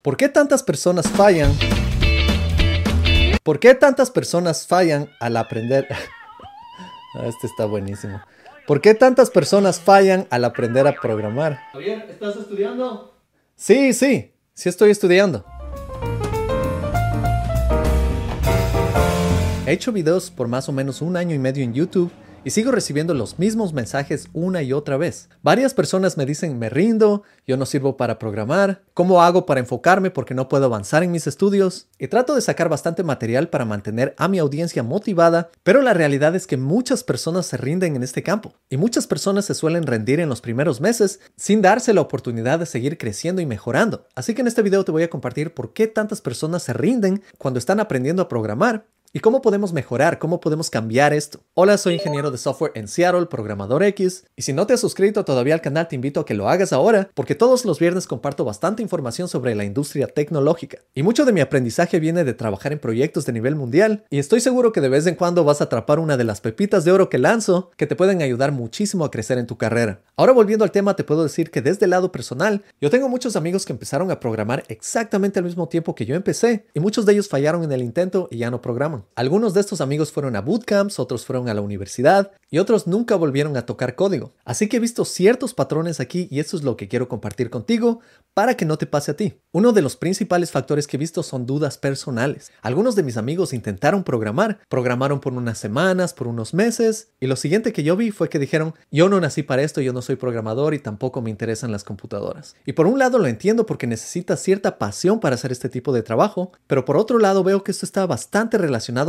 ¿Por qué tantas personas fallan? ¿Por qué tantas personas fallan al aprender? Este está buenísimo. ¿Por qué tantas personas fallan al aprender a programar? Javier, ¿estás estudiando? Sí, sí, sí estoy estudiando. He hecho videos por más o menos un año y medio en YouTube y sigo recibiendo los mismos mensajes una y otra vez. Varias personas me dicen me rindo, yo no sirvo para programar, cómo hago para enfocarme porque no puedo avanzar en mis estudios y trato de sacar bastante material para mantener a mi audiencia motivada, pero la realidad es que muchas personas se rinden en este campo y muchas personas se suelen rendir en los primeros meses sin darse la oportunidad de seguir creciendo y mejorando. Así que en este video te voy a compartir por qué tantas personas se rinden cuando están aprendiendo a programar ¿Y cómo podemos mejorar? ¿Cómo podemos cambiar esto? Hola, soy ingeniero de software en Seattle, programador X, y si no te has suscrito todavía al canal te invito a que lo hagas ahora, porque todos los viernes comparto bastante información sobre la industria tecnológica. Y mucho de mi aprendizaje viene de trabajar en proyectos de nivel mundial, y estoy seguro que de vez en cuando vas a atrapar una de las pepitas de oro que lanzo, que te pueden ayudar muchísimo a crecer en tu carrera. Ahora volviendo al tema, te puedo decir que desde el lado personal, yo tengo muchos amigos que empezaron a programar exactamente al mismo tiempo que yo empecé, y muchos de ellos fallaron en el intento y ya no programan. Algunos de estos amigos fueron a bootcamps, otros fueron a la universidad y otros nunca volvieron a tocar código. Así que he visto ciertos patrones aquí y eso es lo que quiero compartir contigo para que no te pase a ti. Uno de los principales factores que he visto son dudas personales. Algunos de mis amigos intentaron programar, programaron por unas semanas, por unos meses y lo siguiente que yo vi fue que dijeron, yo no nací para esto, yo no soy programador y tampoco me interesan las computadoras. Y por un lado lo entiendo porque necesitas cierta pasión para hacer este tipo de trabajo, pero por otro lado veo que esto está bastante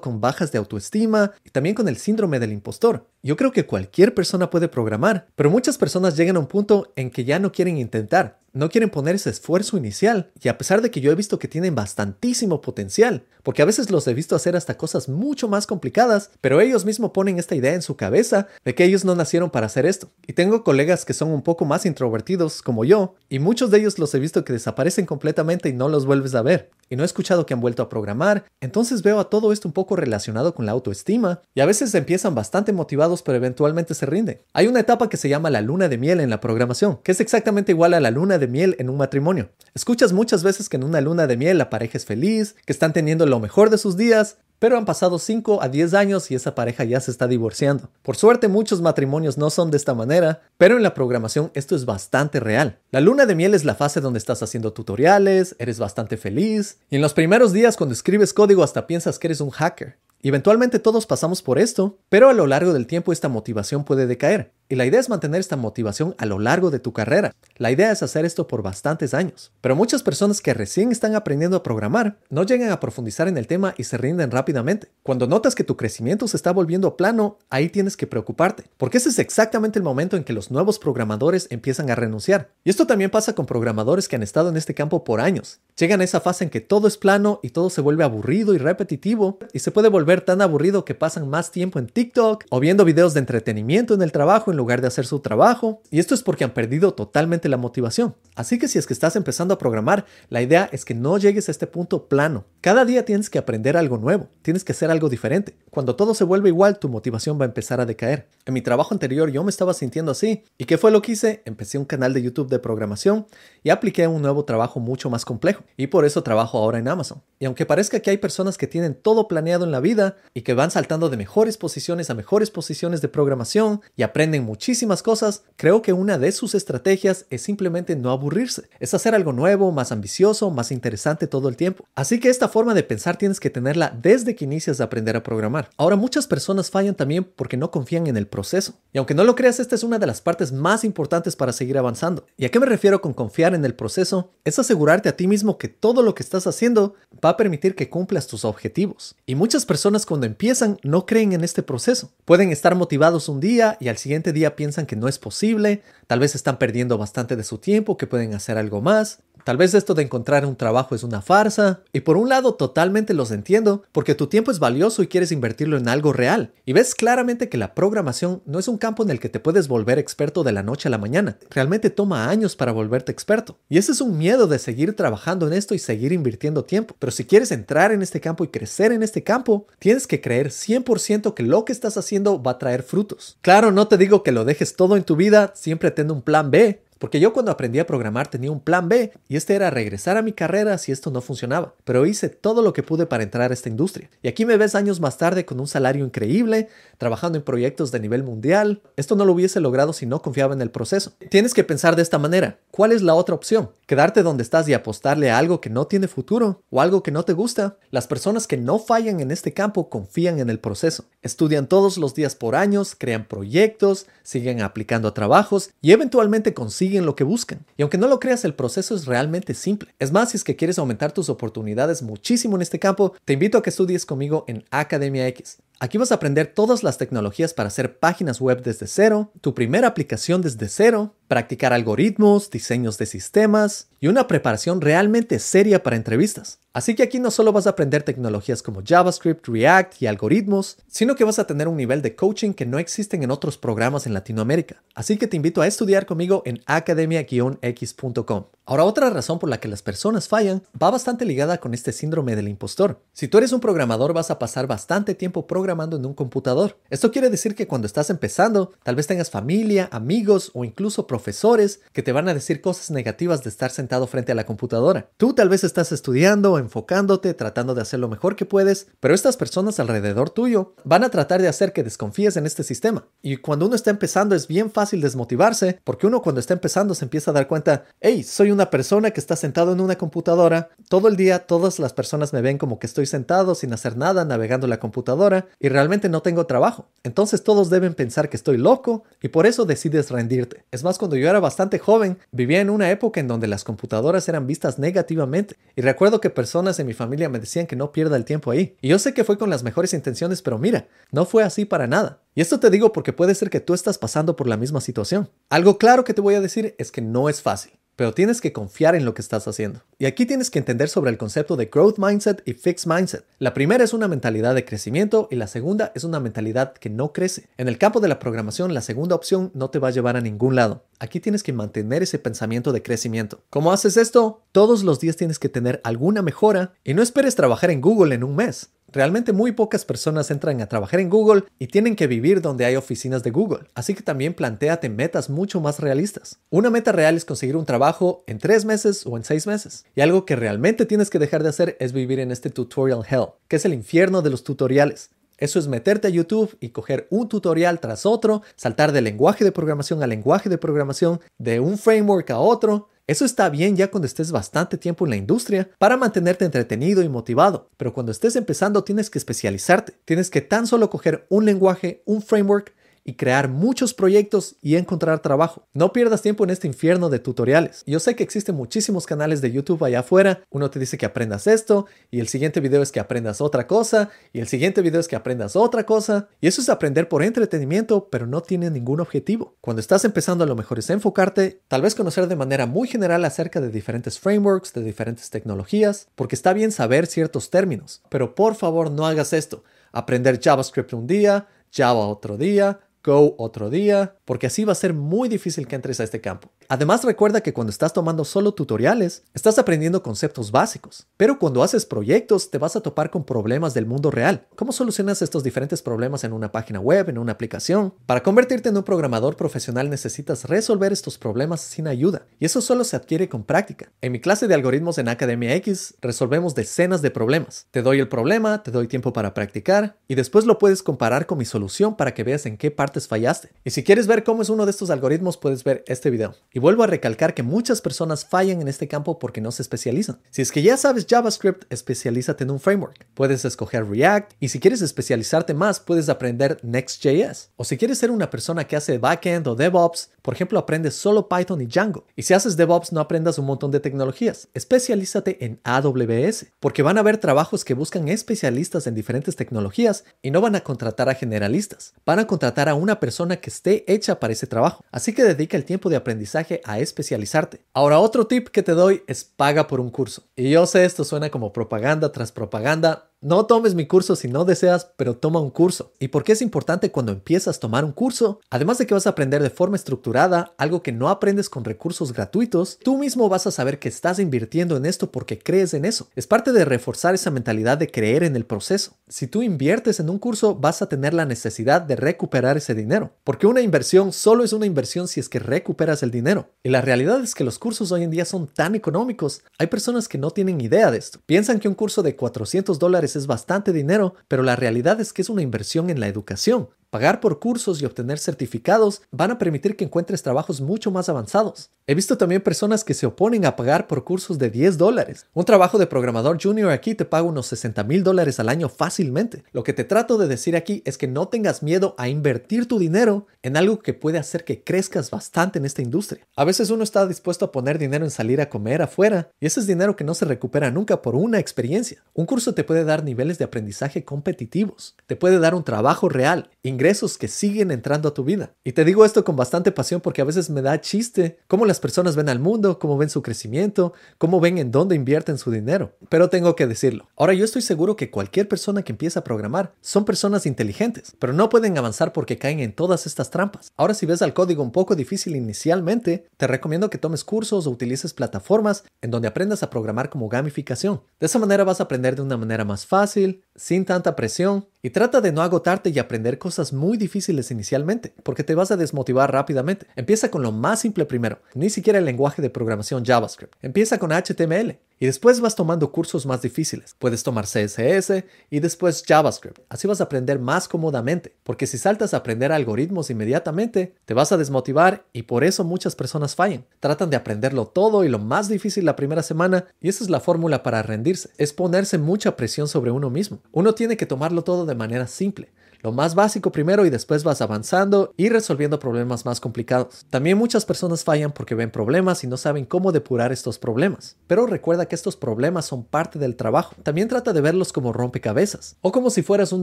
con bajas de autoestima y también con el síndrome del impostor. Yo creo que cualquier persona puede programar, pero muchas personas llegan a un punto en que ya no quieren intentar no quieren poner ese esfuerzo inicial. Y a pesar de que yo he visto que tienen bastantísimo potencial, porque a veces los he visto hacer hasta cosas mucho más complicadas, pero ellos mismos ponen esta idea en su cabeza de que ellos no nacieron para hacer esto. Y tengo colegas que son un poco más introvertidos como yo, y muchos de ellos los he visto que desaparecen completamente y no los vuelves a ver. Y no he escuchado que han vuelto a programar, entonces veo a todo esto un poco relacionado con la autoestima, y a veces empiezan bastante motivados pero eventualmente se rinden. Hay una etapa que se llama la luna de miel en la programación, que es exactamente igual a la luna de miel en un matrimonio. Escuchas muchas veces que en una luna de miel la pareja es feliz, que están teniendo lo mejor de sus días, pero han pasado 5 a 10 años y esa pareja ya se está divorciando. Por suerte muchos matrimonios no son de esta manera, pero en la programación esto es bastante real. La luna de miel es la fase donde estás haciendo tutoriales, eres bastante feliz, y en los primeros días cuando escribes código hasta piensas que eres un hacker. Eventualmente todos pasamos por esto, pero a lo largo del tiempo esta motivación puede decaer. Y la idea es mantener esta motivación a lo largo de tu carrera. La idea es hacer esto por bastantes años. Pero muchas personas que recién están aprendiendo a programar no llegan a profundizar en el tema y se rinden rápidamente. Cuando notas que tu crecimiento se está volviendo plano, ahí tienes que preocuparte, porque ese es exactamente el momento en que los nuevos programadores empiezan a renunciar. Y esto también pasa con programadores que han estado en este campo por años. Llegan a esa fase en que todo es plano y todo se vuelve aburrido y repetitivo y se puede volver tan aburrido que pasan más tiempo en TikTok o viendo videos de entretenimiento en el trabajo en lugar de hacer su trabajo. Y esto es porque han perdido totalmente la motivación. Así que si es que estás empezando a programar, la idea es que no llegues a este punto plano. Cada día tienes que aprender algo nuevo, tienes que hacer algo diferente. Cuando todo se vuelve igual, tu motivación va a empezar a decaer. En mi trabajo anterior yo me estaba sintiendo así. ¿Y qué fue lo que hice? Empecé un canal de YouTube de programación y apliqué un nuevo trabajo mucho más complejo. Y por eso trabajo ahora en Amazon. Y aunque parezca que hay personas que tienen todo planeado en la vida y que van saltando de mejores posiciones a mejores posiciones de programación y aprenden muchísimas cosas, creo que una de sus estrategias es simplemente no aburrirse. Es hacer algo nuevo, más ambicioso, más interesante todo el tiempo. Así que esta forma de pensar tienes que tenerla desde que inicias a aprender a programar. Ahora muchas personas fallan también porque no confían en el proceso. Y aunque no lo creas, esta es una de las partes más importantes para seguir avanzando. ¿Y a qué me refiero con confiar en el proceso? Es asegurarte a ti mismo que todo lo que estás haciendo va a permitir que cumplas tus objetivos. Y muchas personas cuando empiezan no creen en este proceso. Pueden estar motivados un día y al siguiente día piensan que no es posible, tal vez están perdiendo bastante de su tiempo, que pueden hacer algo más, Tal vez esto de encontrar un trabajo es una farsa, y por un lado totalmente los entiendo, porque tu tiempo es valioso y quieres invertirlo en algo real, y ves claramente que la programación no es un campo en el que te puedes volver experto de la noche a la mañana, realmente toma años para volverte experto, y ese es un miedo de seguir trabajando en esto y seguir invirtiendo tiempo, pero si quieres entrar en este campo y crecer en este campo, tienes que creer 100% que lo que estás haciendo va a traer frutos. Claro, no te digo que lo dejes todo en tu vida, siempre ten un plan B, porque yo cuando aprendí a programar tenía un plan B y este era regresar a mi carrera si esto no funcionaba, pero hice todo lo que pude para entrar a esta industria. Y aquí me ves años más tarde con un salario increíble, trabajando en proyectos de nivel mundial. Esto no lo hubiese logrado si no confiaba en el proceso. Tienes que pensar de esta manera, ¿cuál es la otra opción? ¿Quedarte donde estás y apostarle a algo que no tiene futuro o algo que no te gusta? Las personas que no fallan en este campo confían en el proceso. Estudian todos los días por años, crean proyectos, siguen aplicando a trabajos y eventualmente consiguen lo que buscan. Y aunque no lo creas, el proceso es realmente simple. Es más, si es que quieres aumentar tus oportunidades muchísimo en este campo, te invito a que estudies conmigo en Academia X. Aquí vas a aprender todas las tecnologías para hacer páginas web desde cero, tu primera aplicación desde cero, practicar algoritmos, diseños de sistemas y una preparación realmente seria para entrevistas. Así que aquí no solo vas a aprender tecnologías como JavaScript, React y algoritmos, sino que vas a tener un nivel de coaching que no existen en otros programas en Latinoamérica. Así que te invito a estudiar conmigo en academia-x.com. Ahora, otra razón por la que las personas fallan va bastante ligada con este síndrome del impostor. Si tú eres un programador vas a pasar bastante tiempo programando en un computador. Esto quiere decir que cuando estás empezando, tal vez tengas familia, amigos o incluso profesores que te van a decir cosas negativas de estar sentado frente a la computadora. Tú tal vez estás estudiando, enfocándote, tratando de hacer lo mejor que puedes, pero estas personas alrededor tuyo van a tratar de hacer que desconfíes en este sistema. Y cuando uno está empezando es bien fácil desmotivarse, porque uno cuando está empezando se empieza a dar cuenta, hey, soy una persona que está sentado en una computadora, todo el día todas las personas me ven como que estoy sentado sin hacer nada navegando la computadora y realmente no tengo trabajo. Entonces todos deben pensar que estoy loco y por eso decides rendirte. Es más, cuando yo era bastante joven, vivía en una época en donde las computadoras eran vistas negativamente y recuerdo que personas personas en mi familia me decían que no pierda el tiempo ahí. Y yo sé que fue con las mejores intenciones, pero mira, no fue así para nada. Y esto te digo porque puede ser que tú estás pasando por la misma situación. Algo claro que te voy a decir es que no es fácil pero tienes que confiar en lo que estás haciendo. Y aquí tienes que entender sobre el concepto de growth mindset y fixed mindset. La primera es una mentalidad de crecimiento y la segunda es una mentalidad que no crece. En el campo de la programación, la segunda opción no te va a llevar a ningún lado. Aquí tienes que mantener ese pensamiento de crecimiento. ¿Cómo haces esto? Todos los días tienes que tener alguna mejora y no esperes trabajar en Google en un mes. Realmente muy pocas personas entran a trabajar en Google y tienen que vivir donde hay oficinas de Google, así que también planteate metas mucho más realistas. Una meta real es conseguir un trabajo en tres meses o en seis meses. Y algo que realmente tienes que dejar de hacer es vivir en este tutorial hell, que es el infierno de los tutoriales. Eso es meterte a YouTube y coger un tutorial tras otro, saltar del lenguaje de programación al lenguaje de programación, de un framework a otro, eso está bien ya cuando estés bastante tiempo en la industria para mantenerte entretenido y motivado, pero cuando estés empezando tienes que especializarte. Tienes que tan solo coger un lenguaje, un framework y crear muchos proyectos y encontrar trabajo. No pierdas tiempo en este infierno de tutoriales. Yo sé que existen muchísimos canales de YouTube allá afuera. Uno te dice que aprendas esto y el siguiente video es que aprendas otra cosa y el siguiente video es que aprendas otra cosa. Y eso es aprender por entretenimiento, pero no tiene ningún objetivo. Cuando estás empezando a lo mejor es enfocarte, tal vez conocer de manera muy general acerca de diferentes frameworks, de diferentes tecnologías, porque está bien saber ciertos términos. Pero por favor no hagas esto. Aprender JavaScript un día, Java otro día, Go otro día, porque así va a ser muy difícil que entres a este campo. Además recuerda que cuando estás tomando solo tutoriales, estás aprendiendo conceptos básicos, pero cuando haces proyectos te vas a topar con problemas del mundo real. ¿Cómo solucionas estos diferentes problemas en una página web, en una aplicación? Para convertirte en un programador profesional necesitas resolver estos problemas sin ayuda, y eso solo se adquiere con práctica. En mi clase de algoritmos en Academia X resolvemos decenas de problemas. Te doy el problema, te doy tiempo para practicar, y después lo puedes comparar con mi solución para que veas en qué parte fallaste. Y si quieres ver cómo es uno de estos algoritmos, puedes ver este video. Vuelvo a recalcar que muchas personas fallan en este campo porque no se especializan. Si es que ya sabes JavaScript, especialízate en un framework. Puedes escoger React y si quieres especializarte más, puedes aprender Next.js. O si quieres ser una persona que hace backend o DevOps, por ejemplo, aprendes solo Python y Django. Y si haces DevOps, no aprendas un montón de tecnologías. Especialízate en AWS, porque van a haber trabajos que buscan especialistas en diferentes tecnologías y no van a contratar a generalistas. Van a contratar a una persona que esté hecha para ese trabajo. Así que dedica el tiempo de aprendizaje a especializarte. Ahora, otro tip que te doy es paga por un curso. Y yo sé esto suena como propaganda tras propaganda, No tomes mi curso si no deseas, pero toma un curso. ¿Y por qué es importante cuando empiezas a tomar un curso? Además de que vas a aprender de forma estructurada, algo que no aprendes con recursos gratuitos, tú mismo vas a saber que estás invirtiendo en esto porque crees en eso. Es parte de reforzar esa mentalidad de creer en el proceso. Si tú inviertes en un curso, vas a tener la necesidad de recuperar ese dinero. Porque una inversión solo es una inversión si es que recuperas el dinero. Y la realidad es que los cursos hoy en día son tan económicos. Hay personas que no tienen idea de esto. Piensan que un curso de 400 dólares es bastante dinero, pero la realidad es que es una inversión en la educación. Pagar por cursos y obtener certificados van a permitir que encuentres trabajos mucho más avanzados. He visto también personas que se oponen a pagar por cursos de 10 dólares. Un trabajo de programador junior aquí te paga unos 60 mil dólares al año fácilmente. Lo que te trato de decir aquí es que no tengas miedo a invertir tu dinero en algo que puede hacer que crezcas bastante en esta industria. A veces uno está dispuesto a poner dinero en salir a comer afuera y ese es dinero que no se recupera nunca por una experiencia. Un curso te puede dar niveles de aprendizaje competitivos, te puede dar un trabajo real, ingresos que siguen entrando a tu vida. Y te digo esto con bastante pasión porque a veces me da chiste cómo las personas ven al mundo, cómo ven su crecimiento, cómo ven en dónde invierten su dinero. Pero tengo que decirlo. Ahora yo estoy seguro que cualquier persona que empieza a programar son personas inteligentes, pero no pueden avanzar porque caen en todas estas trampas. Ahora si ves al código un poco difícil inicialmente, te recomiendo que tomes cursos o utilices plataformas en donde aprendas a programar como gamificación. De esa manera vas a aprender de una manera más fácil, sin tanta presión, y trata de no agotarte y aprender cosas muy difíciles inicialmente, porque te vas a desmotivar rápidamente. Empieza con lo más simple primero, ni siquiera el lenguaje de programación JavaScript. Empieza con HTML y después vas tomando cursos más difíciles. Puedes tomar CSS y después JavaScript. Así vas a aprender más cómodamente, porque si saltas a aprender algoritmos inmediatamente, te vas a desmotivar y por eso muchas personas fallan. Tratan de aprenderlo todo y lo más difícil la primera semana y esa es la fórmula para rendirse. Es ponerse mucha presión sobre uno mismo. Uno tiene que tomarlo todo de manera simple lo más básico primero y después vas avanzando y resolviendo problemas más complicados. También muchas personas fallan porque ven problemas y no saben cómo depurar estos problemas. Pero recuerda que estos problemas son parte del trabajo. También trata de verlos como rompecabezas o como si fueras un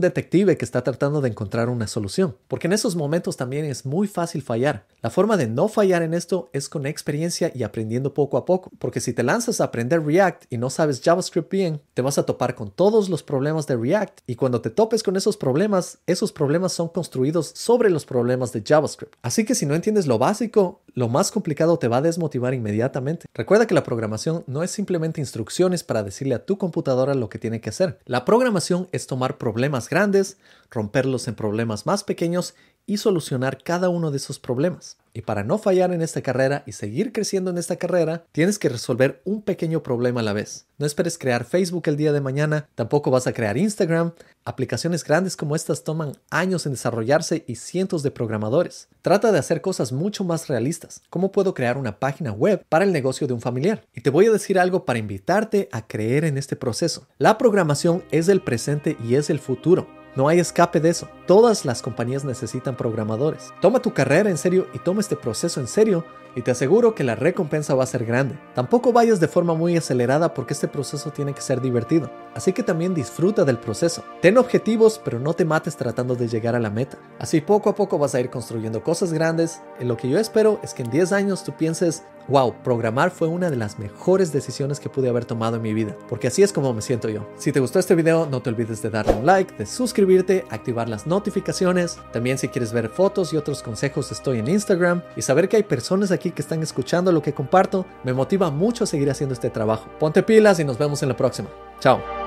detective que está tratando de encontrar una solución. Porque en esos momentos también es muy fácil fallar. La forma de no fallar en esto es con experiencia y aprendiendo poco a poco. Porque si te lanzas a aprender React y no sabes JavaScript bien, te vas a topar con todos los problemas de React y cuando te topes con esos problemas, esos problemas son construidos sobre los problemas de JavaScript. Así que si no entiendes lo básico, lo más complicado te va a desmotivar inmediatamente. Recuerda que la programación no es simplemente instrucciones para decirle a tu computadora lo que tiene que hacer. La programación es tomar problemas grandes, romperlos en problemas más pequeños y solucionar cada uno de esos problemas. Y para no fallar en esta carrera y seguir creciendo en esta carrera, tienes que resolver un pequeño problema a la vez. No esperes crear Facebook el día de mañana, tampoco vas a crear Instagram. Aplicaciones grandes como estas toman años en desarrollarse y cientos de programadores. Trata de hacer cosas mucho más realistas. ¿Cómo puedo crear una página web para el negocio de un familiar? Y te voy a decir algo para invitarte a creer en este proceso. La programación es el presente y es el futuro. No hay escape de eso. Todas las compañías necesitan programadores. Toma tu carrera en serio y toma este proceso en serio y te aseguro que la recompensa va a ser grande. Tampoco vayas de forma muy acelerada porque este proceso tiene que ser divertido. Así que también disfruta del proceso. Ten objetivos, pero no te mates tratando de llegar a la meta. Así poco a poco vas a ir construyendo cosas grandes. Y lo que yo espero es que en 10 años tú pienses, wow, programar fue una de las mejores decisiones que pude haber tomado en mi vida, porque así es como me siento yo. Si te gustó este video, no te olvides de darle un like, de suscribirte, activar las notificaciones. También si quieres ver fotos y otros consejos, estoy en Instagram. Y saber que hay personas aquí que están escuchando lo que comparto, me motiva mucho a seguir haciendo este trabajo. Ponte pilas y nos vemos en la próxima. Chao.